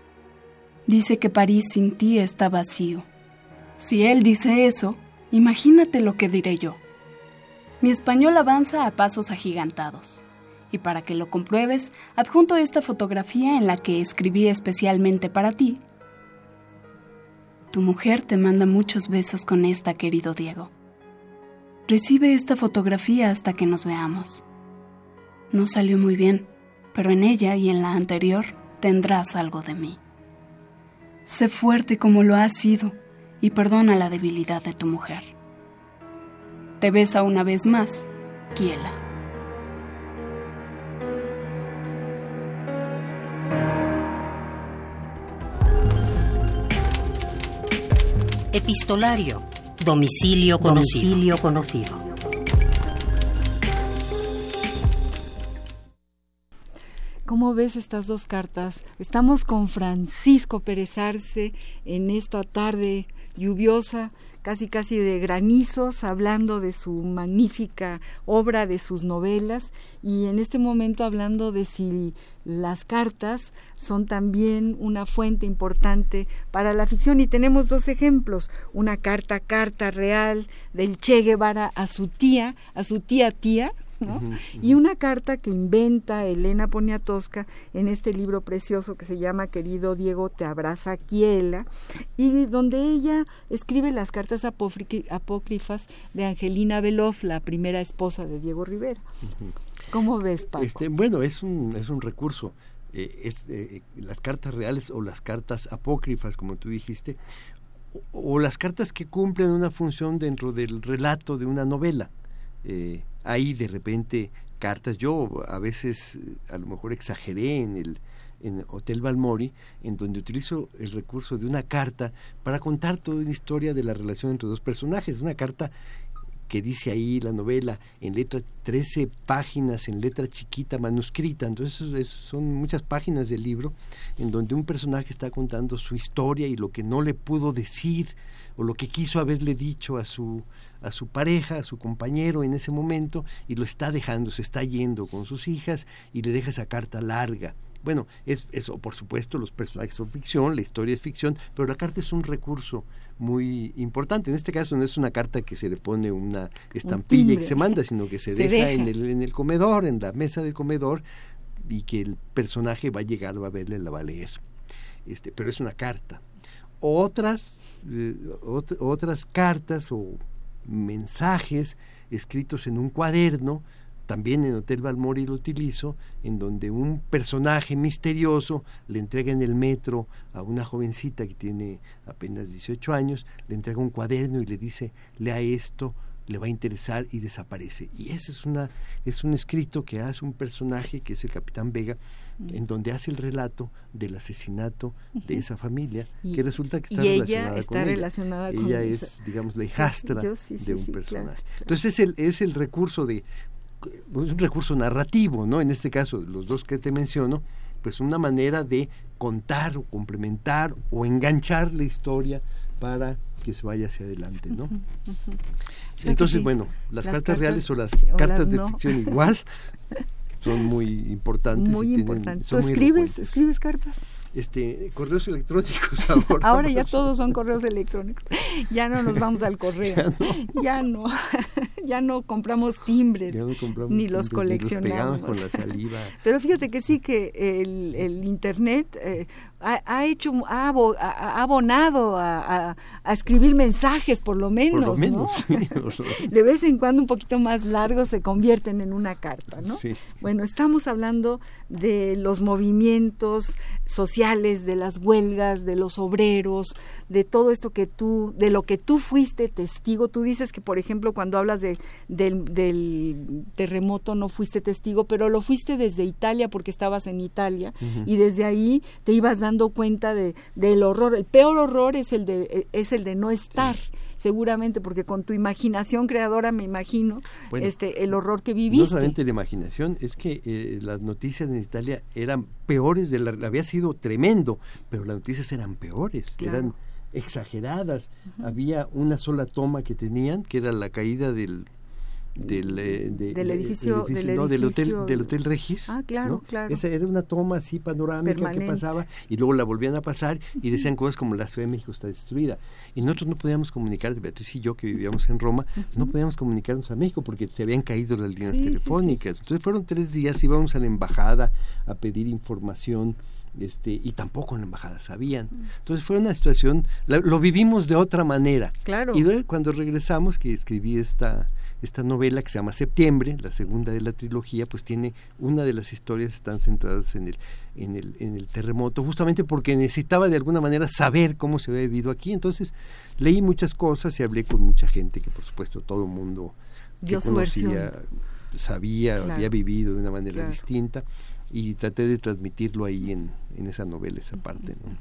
Dice que París sin ti está vacío. Si él dice eso, imagínate lo que diré yo. Mi español avanza a pasos agigantados. Y para que lo compruebes, adjunto esta fotografía en la que escribí especialmente para ti. Tu mujer te manda muchos besos con esta, querido Diego. Recibe esta fotografía hasta que nos veamos. No salió muy bien, pero en ella y en la anterior tendrás algo de mí. Sé fuerte como lo has sido y perdona la debilidad de tu mujer. Te besa una vez más, Kiela. Epistolario. Domicilio conocido. Domicilio conocido. ¿Cómo ves estas dos cartas? Estamos con Francisco Pérez Arce en esta tarde lluviosa, casi casi de granizos, hablando de su magnífica obra, de sus novelas, y en este momento hablando de si las cartas son también una fuente importante para la ficción. Y tenemos dos ejemplos, una carta, carta real del Che Guevara a su tía, a su tía tía, y una carta que inventa Elena Poniatowska en este libro precioso que se llama Querido Diego te abraza Kiela y donde ella escribe las cartas apócrifas de Angelina Beloff, la primera esposa de Diego Rivera. ¿Cómo ves, Paco? Este, bueno, es un, es un recurso. Eh, es, eh, las cartas reales o las cartas apócrifas, como tú dijiste, o, las cartas que cumplen una función dentro del relato de una novela. Eh, hay de repente cartas, yo a veces a lo mejor exageré en el en Hotel Balmori, en donde utilizo el recurso de una carta para contar toda una historia de la relación entre dos personajes, una carta que dice ahí la novela en letra 13 páginas en letra chiquita manuscrita. Entonces son muchas páginas del libro en donde un personaje está contando su historia y lo que no le pudo decir o lo que quiso haberle dicho a su a su pareja, a su compañero en ese momento y lo está dejando, se está yendo con sus hijas y le deja esa carta larga. Bueno, es eso, por supuesto, los personajes son ficción, la historia es ficción, pero la carta es un recurso muy importante. En este caso no es una carta que se le pone una estampilla y que se manda, sino que se, deja, En, el, en el comedor, en la mesa del comedor, y que el personaje va a llegar, va a verle, la va a leer. Este, pero es una carta. Otras, eh, otras cartas o mensajes escritos en un cuaderno, también en Hotel Balmori lo utilizo, en donde un personaje misterioso le entrega en el metro a una jovencita que tiene apenas 18 años, le entrega un cuaderno y le dice, lea esto, le va a interesar y desaparece. Y ese es, una, es un escrito que hace un personaje que es el capitán Vega, en donde hace el relato del asesinato de esa familia, que resulta que está, relacionada, está con relacionada ella. con ella. es, digamos, la hijastra de un personaje. Entonces es el, es el recurso de, un recurso narrativo, ¿no? En este caso, los dos que te menciono, pues una manera de contar o complementar o enganchar la historia para que se vaya hacia adelante, ¿no? Entonces, bueno, las, cartas, reales o las cartas de ficción igual son muy importantes. Muy importantes. ¿Tú escribes, escribes cartas? este correos electrónicos ahora. Ahora ya todos son correos electrónicos. Ya no nos vamos al correo. Ya no. Ya no, compramos timbres. ni los coleccionamos. con la saliva. Pero fíjate que sí que el, el internet eh, ha, hecho, ha, abonado a, escribir mensajes por lo menos, ¿no? de vez en cuando un poquito más largos se convierten en una carta, ¿no? Bueno, estamos hablando de los movimientos sociales, de las huelgas, de los obreros, de todo esto que tú, de lo que tú fuiste testigo. Tú dices que, por ejemplo, cuando hablas de, del, del terremoto no fuiste testigo, pero lo fuiste desde Italia porque estabas en Italia y desde ahí te ibas dando dando cuenta de, del horror. El peor horror es el de, es el de no estar, seguramente, porque con tu imaginación creadora me imagino este el horror que viviste. No solamente la imaginación, es que eh, las noticias en Italia eran peores, de la, había sido tremendo, pero las noticias eran peores, eran exageradas. Había una sola toma que tenían, que era la caída del del, eh, del edificio, del, hotel del hotel Regis ah claro claro. Esa era una toma así panorámica que pasaba y luego la volvían a pasar y decían cosas como la Ciudad de México está destruida y nosotros no podíamos comunicar Beatriz y yo que vivíamos en Roma no podíamos comunicarnos a México porque se habían caído las líneas telefónicas. Entonces fueron tres días íbamos a la embajada a pedir información este, y tampoco en la embajada sabían. Entonces fue una situación, lo vivimos de otra manera. Claro. Y cuando regresamos, que escribí esta, esta novela que se llama Septiembre, la segunda de la trilogía, pues tiene una de las historias están centradas en el, en el, en el terremoto, justamente porque necesitaba de alguna manera saber cómo se había vivido aquí. Entonces leí muchas cosas y hablé con mucha gente que por supuesto todo el mundo que conocía, sabía, había vivido de una manera distinta y traté de transmitirlo ahí en, en esa novela, esa parte. ¿no?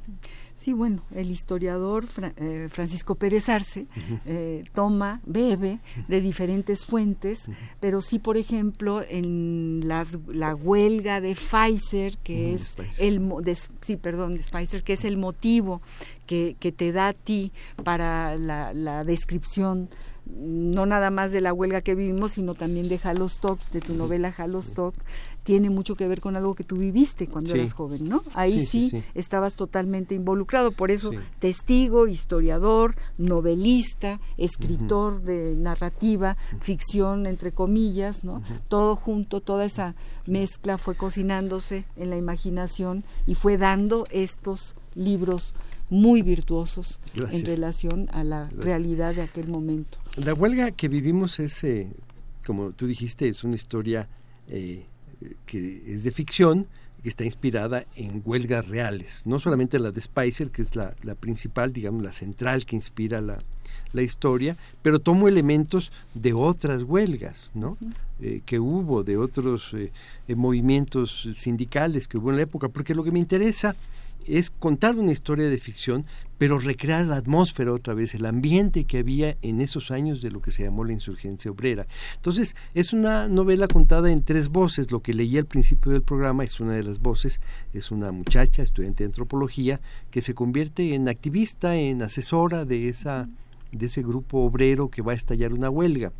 Sí, bueno, el historiador eh, Francisco Pérez Arce eh, toma, bebe de diferentes fuentes, pero sí, por ejemplo, en las, la huelga de Pfizer, que es el sí, perdón, de Pfizer, que es el motivo que, que te da a ti para la, la descripción no nada más de la huelga que vivimos, sino también de Halostock, de tu novela Halostock, tiene mucho que ver con algo que tú viviste cuando eras joven, ¿no? Ahí sí, estabas totalmente involucrado, por eso testigo, historiador, novelista, escritor de narrativa, ficción entre comillas, ¿no? Todo junto, toda esa mezcla fue cocinándose en la imaginación y fue dando estos libros muy virtuosos en relación a la realidad de aquel momento. La huelga que vivimos es, eh, como tú dijiste, es una historia eh, que es de ficción, que está inspirada en huelgas reales, no solamente la de Spicer, que es la, principal, digamos, la central que inspira la, la historia, pero tomo elementos de otras huelgas, ¿no? Eh, que hubo, de otros eh, eh, movimientos sindicales que hubo en la época, porque lo que me interesa es contar una historia de ficción, pero recrear la atmósfera otra vez, el ambiente que había en esos años de lo que se llamó la insurgencia obrera. Entonces, es una novela contada en tres voces. Lo que leí al principio del programa es una de las voces, es una muchacha, estudiante de antropología, que se convierte en activista, en asesora de, esa, de ese grupo obrero que va a estallar una huelga.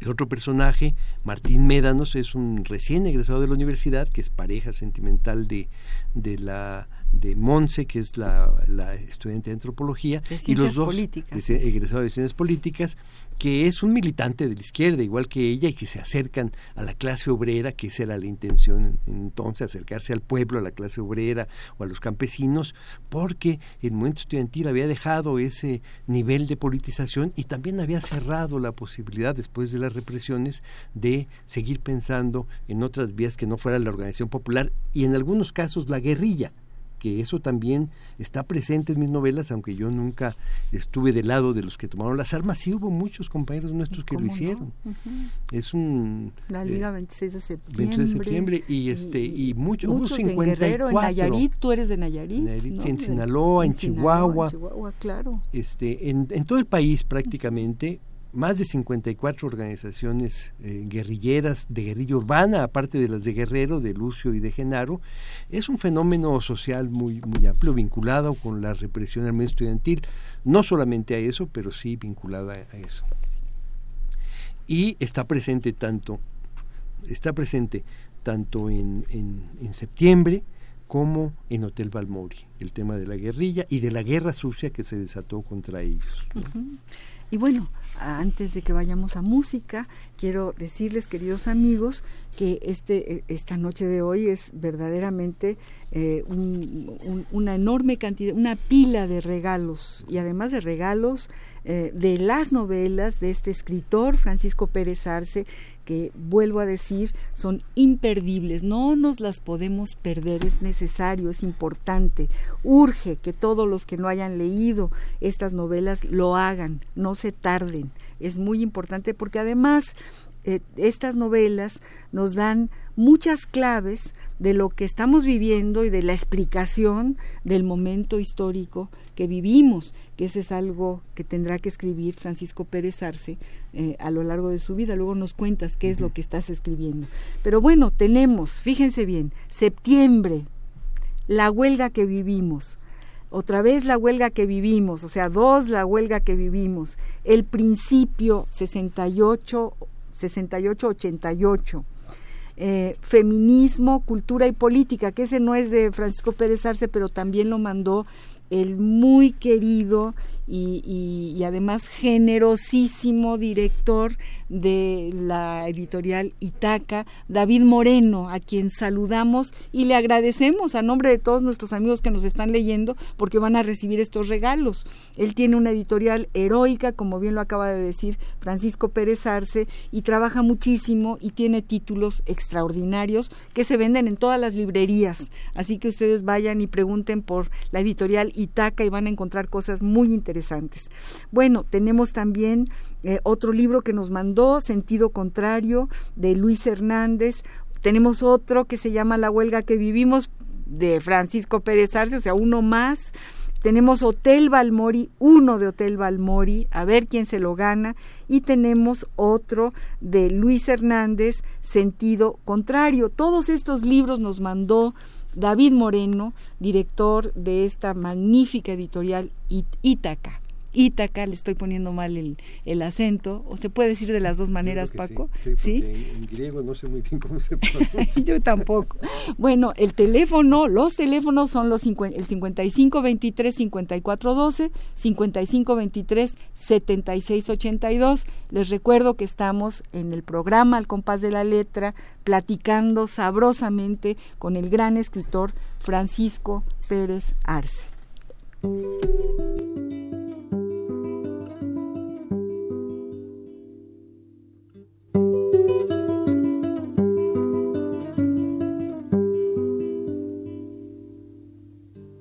El otro personaje, Martín Médanos, es un recién egresado de la universidad, que es pareja sentimental de, de la de Monse, que es la, la estudiante de antropología, y los dos políticas. egresados de ciencias políticas, que es un militante de la izquierda, igual que ella, y que se acercan a la clase obrera, que esa era la intención entonces, acercarse al pueblo, a la clase obrera o a los campesinos, porque el movimiento estudiantil había dejado ese nivel de politización y también había cerrado la posibilidad, después de las represiones, de seguir pensando en otras vías que no fuera la organización popular y en algunos casos la guerrilla que eso también está presente en mis novelas, aunque yo nunca estuve del lado de los que tomaron las armas, sí hubo muchos compañeros nuestros que lo hicieron. Es un... La Liga 26 de septiembre. 26 de septiembre y, este, y, mucho, muchos hubo 54. en Guerrero, en Nayarit, tú eres de Nayarit. Nayarit ¿no? en Sinaloa, en, en Chihuahua. Sinaloa, en Chihuahua, claro. Este, en, en todo el país prácticamente más de 54 organizaciones eh, guerrilleras de guerrilla urbana, aparte de las de Guerrero, de Lucio y de Genaro. Es un fenómeno social muy, muy amplio, vinculado con la represión al medio estudiantil, no solamente a eso, pero sí vinculada a eso. Y está presente tanto, está presente tanto en, en, en septiembre, como en Hotel Balmori, el tema de la guerrilla y de la guerra sucia que se desató contra ellos. Y bueno, antes de que vayamos a música, quiero decirles, queridos amigos, que este, esta noche de hoy es verdaderamente eh, un, una enorme cantidad, una pila de regalos, y además de regalos eh, de las novelas de este escritor, Francisco Pérez Arce, que vuelvo a decir, son imperdibles, no nos las podemos perder, es necesario, es importante, urge que todos los que no hayan leído estas novelas lo hagan, no se tarden, es muy importante porque además eh, estas novelas nos dan muchas claves de lo que estamos viviendo y de la explicación del momento histórico que vivimos, que ese es algo que tendrá que escribir Francisco Pérez Arce eh, a lo largo de su vida. Luego nos cuentas qué es lo que estás escribiendo. Pero bueno, tenemos, fíjense bien, septiembre, la huelga que vivimos, otra vez la huelga que vivimos, o sea, dos la huelga que vivimos, el principio 68 68-88. Eh, feminismo, cultura y política, que ese no es de Francisco Pérez Arce, pero también lo mandó el muy querido y, además generosísimo director de la editorial Itaca, David Moreno, a quien saludamos y le agradecemos a nombre de todos nuestros amigos que nos están leyendo porque van a recibir estos regalos. Él tiene una editorial heroica, como bien lo acaba de decir Francisco Pérez Arce, y trabaja muchísimo y tiene títulos extraordinarios que se venden en todas las librerías. Así que ustedes vayan y pregunten por la editorial Itaca y van a encontrar cosas muy interesantes. Bueno, tenemos también eh, otro libro que nos mandó, Sentido Contrario, de Luis Hernández. Tenemos otro que se llama La huelga que vivimos, de Francisco Pérez Arce, o sea, uno más. Tenemos Hotel Balmori, uno de Hotel Balmori, a ver quién se lo gana. Y tenemos otro de Luis Hernández, Sentido Contrario. Todos estos libros nos mandó David Moreno, director de esta magnífica editorial Ítaca. Ítaca, le estoy poniendo mal el, el, acento, o se puede decir de las dos maneras, Paco. Sí, sí, ¿Sí? En, en, griego no sé muy bien cómo se pronuncia. Yo tampoco. Bueno, el teléfono, los teléfonos son los cincu el 5523 5412, 5523 7682. Les recuerdo que estamos en el programa Al compás de la letra, platicando sabrosamente con el gran escritor Francisco Pérez Arce.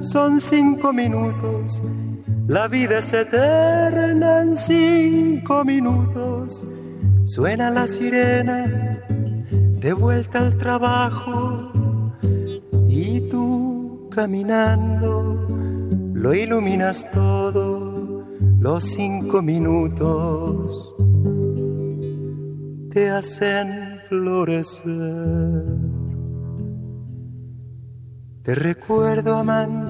Son cinco minutos, la vida es eterna en cinco minutos. Suena la sirena, de vuelta al trabajo, y tú caminando lo iluminas todo, los cinco minutos te hacen florecer. Te recuerdo, Amanda,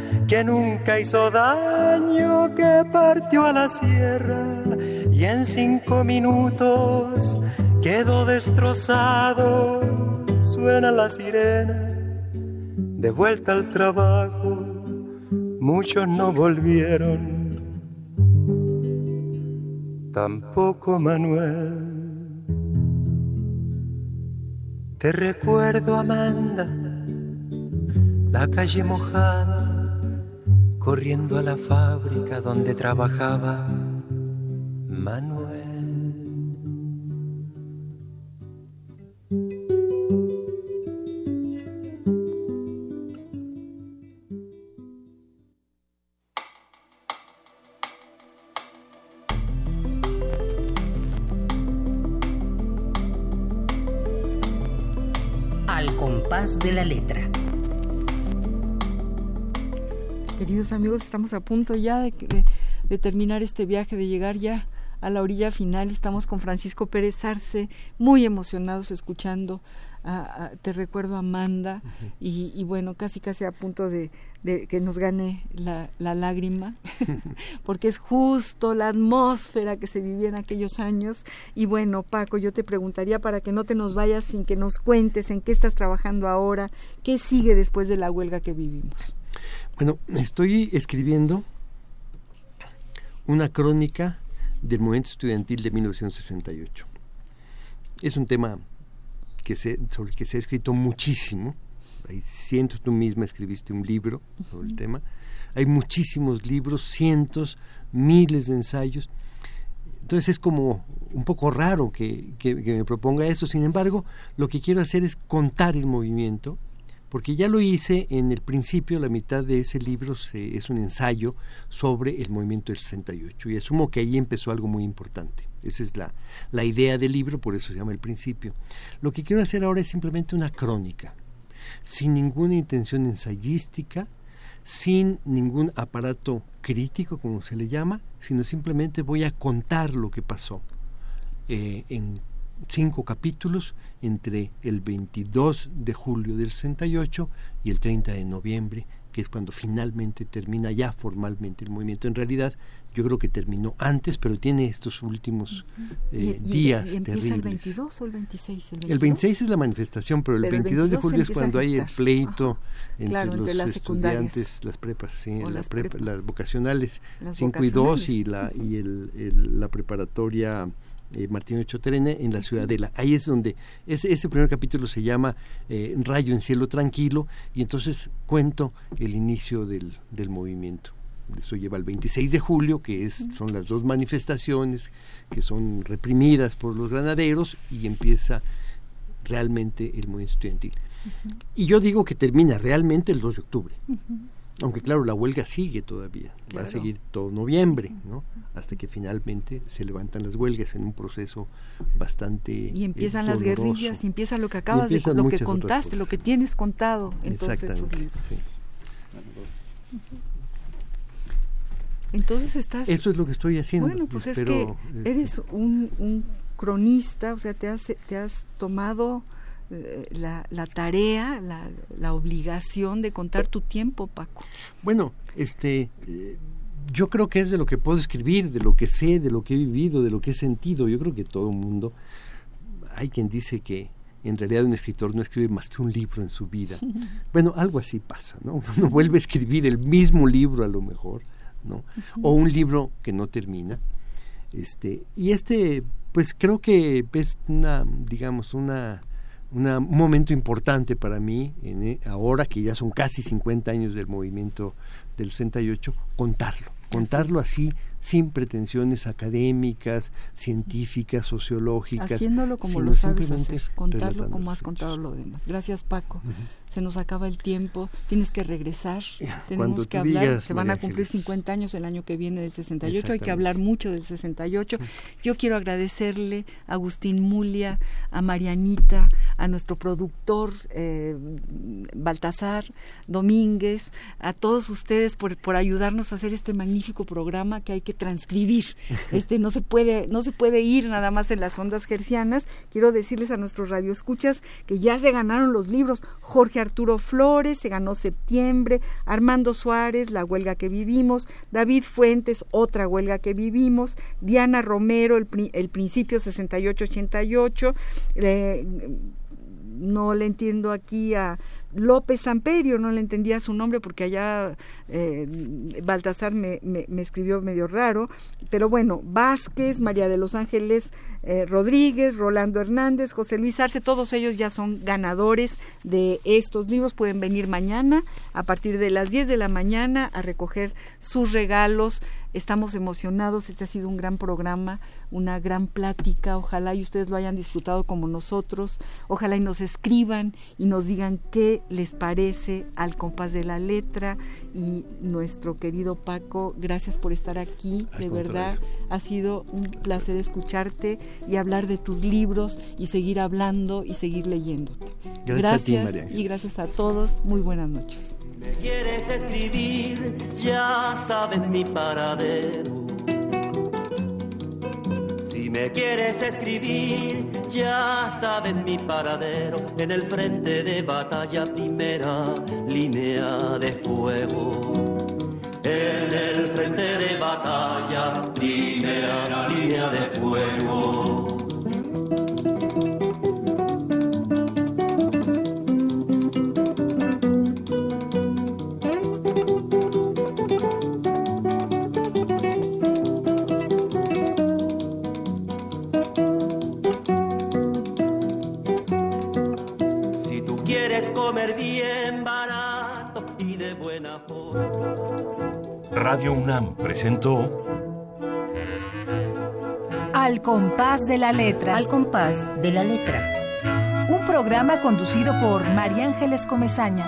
que nunca hizo daño, que partió a la sierra y en cinco minutos quedó destrozado, suena la sirena, de vuelta al trabajo, muchos no volvieron. Tampoco Manuel. Te recuerdo, Amanda, la calle mojada, corriendo a la fábrica donde trabajaba Manuel. de la letra. Queridos amigos, estamos a punto ya de, terminar este viaje, de llegar ya a la orilla final. Estamos con Francisco Pérez Arce, muy emocionados escuchando. te recuerdo Amanda y, bueno, casi casi a punto de, que nos gane la, la lágrima, porque es justo la atmósfera que se vivía en aquellos años. Y bueno, Paco, yo te preguntaría para que no te nos vayas sin que nos cuentes en qué estás trabajando ahora, qué sigue después de la huelga que vivimos. Bueno, estoy escribiendo una crónica del movimiento estudiantil de 1968. Es un tema que se, sobre el que se ha escrito muchísimo. Hay cientos, tú misma escribiste un libro sobre el tema. Hay muchísimos libros, cientos, miles de ensayos. Entonces es como un poco raro que, que me proponga eso. Sin embargo, lo que quiero hacer es contar el movimiento, porque ya lo hice en el principio, la mitad de ese libro es un ensayo sobre el movimiento del 68 y asumo que ahí empezó algo muy importante. Esa es la, la idea del libro, por eso se llama el principio. Lo que quiero hacer ahora es simplemente una crónica, sin ninguna intención ensayística, sin ningún aparato crítico, como se le llama, sino simplemente voy a contar lo que pasó eh, en cinco capítulos entre el 22 de julio del 68 y el 30 de noviembre, que es cuando finalmente termina ya formalmente el movimiento. En realidad, yo creo que terminó antes, pero tiene estos últimos eh, días y, empieza el 22 o el 26? El 26, es la manifestación, pero el, 22, de julio es cuando hay el pleito entre los estudiantes, las prepas, sí, las, las, vocacionales 5 y 2 y la, y el, la preparatoria eh, Martín Ocho en la Ciudadela. Ahí es donde ese, ese primer capítulo se llama eh, Rayo en cielo tranquilo y entonces cuento el inicio del, del movimiento. Eso lleva al 26 de julio, que es, son las dos manifestaciones que son reprimidas por los granaderos y empieza realmente el movimiento estudiantil. Y yo digo que termina realmente el 2 de octubre. Aunque claro, la huelga sigue todavía, va a seguir todo noviembre, ¿no? Hasta que finalmente se levantan las huelgas en un proceso bastante y empiezan las guerrillas, y empieza lo que acabas de lo que contaste, lo que tienes contado en todos estos libros. Entonces estás. Eso es lo que estoy haciendo. Bueno, pues es que eres un, un, cronista, o sea, te has te has tomado eh, la, la, tarea, la, la, obligación de contar tu tiempo, Paco. Bueno, este, eh, yo creo que es de lo que puedo escribir, de lo que sé, de lo que he vivido, de lo que he sentido. Yo creo que todo el mundo, hay quien dice que en realidad un escritor no escribe más que un libro en su vida. Bueno, algo así pasa, ¿no? Uno vuelve a escribir el mismo libro a lo mejor, ¿no? O un libro que no termina. Este, y este, pues creo que es una, digamos, una, una un momento importante para mí, en, e, ahora que ya son casi 50 años del movimiento del 68, contarlo, contarlo así sin pretensiones académicas, científicas, sociológicas. Haciéndolo como lo sabes hacer, contarlo como has contado lo demás. Gracias, Paco se nos acaba el tiempo, tienes que regresar, tenemos que hablar, se van a cumplir 50 años el año que viene del 68, hay que hablar mucho del 68. Yo quiero agradecerle a Agustín Mulia, a Marianita, a nuestro productor eh, Baltasar Domínguez, a todos ustedes por, por ayudarnos a hacer este magnífico programa que hay que transcribir. Este no se puede no se puede ir nada más en las ondas gercianas. Quiero decirles a nuestros radioescuchas que ya se ganaron los libros Jorge Arturo Flores, se ganó septiembre, Armando Suárez, la huelga que vivimos, David Fuentes, otra huelga que vivimos, Diana Romero, el, el principio 68-88, eh, no le entiendo aquí a López Amperio, no le entendía su nombre porque allá eh, Baltasar me, me, escribió medio raro, pero bueno, Vázquez, María de los Ángeles eh, Rodríguez, Rolando Hernández, José Luis Arce, todos ellos ya son ganadores de estos libros, pueden venir mañana a partir de las 10 de la mañana a recoger sus regalos Estamos emocionados, este ha sido un gran programa, una gran plática, ojalá y ustedes lo hayan disfrutado como nosotros, ojalá y nos escriban y nos digan qué les parece al compás de la letra. Y nuestro querido Paco, gracias por estar aquí, de verdad ha sido un placer escucharte y hablar de tus libros y seguir hablando y seguir leyéndote. Gracias, y gracias a todos, muy buenas noches. Me quieres escribir, ya saben mi paradero. Me quieres escribir, ya saben mi paradero. En el frente de batalla, primera línea de fuego. En el frente de batalla, primera línea de fuego. Radio UNAM presentó Al compás de la letra. Al compás de la letra. Un programa conducido por María Ángeles Comezaña.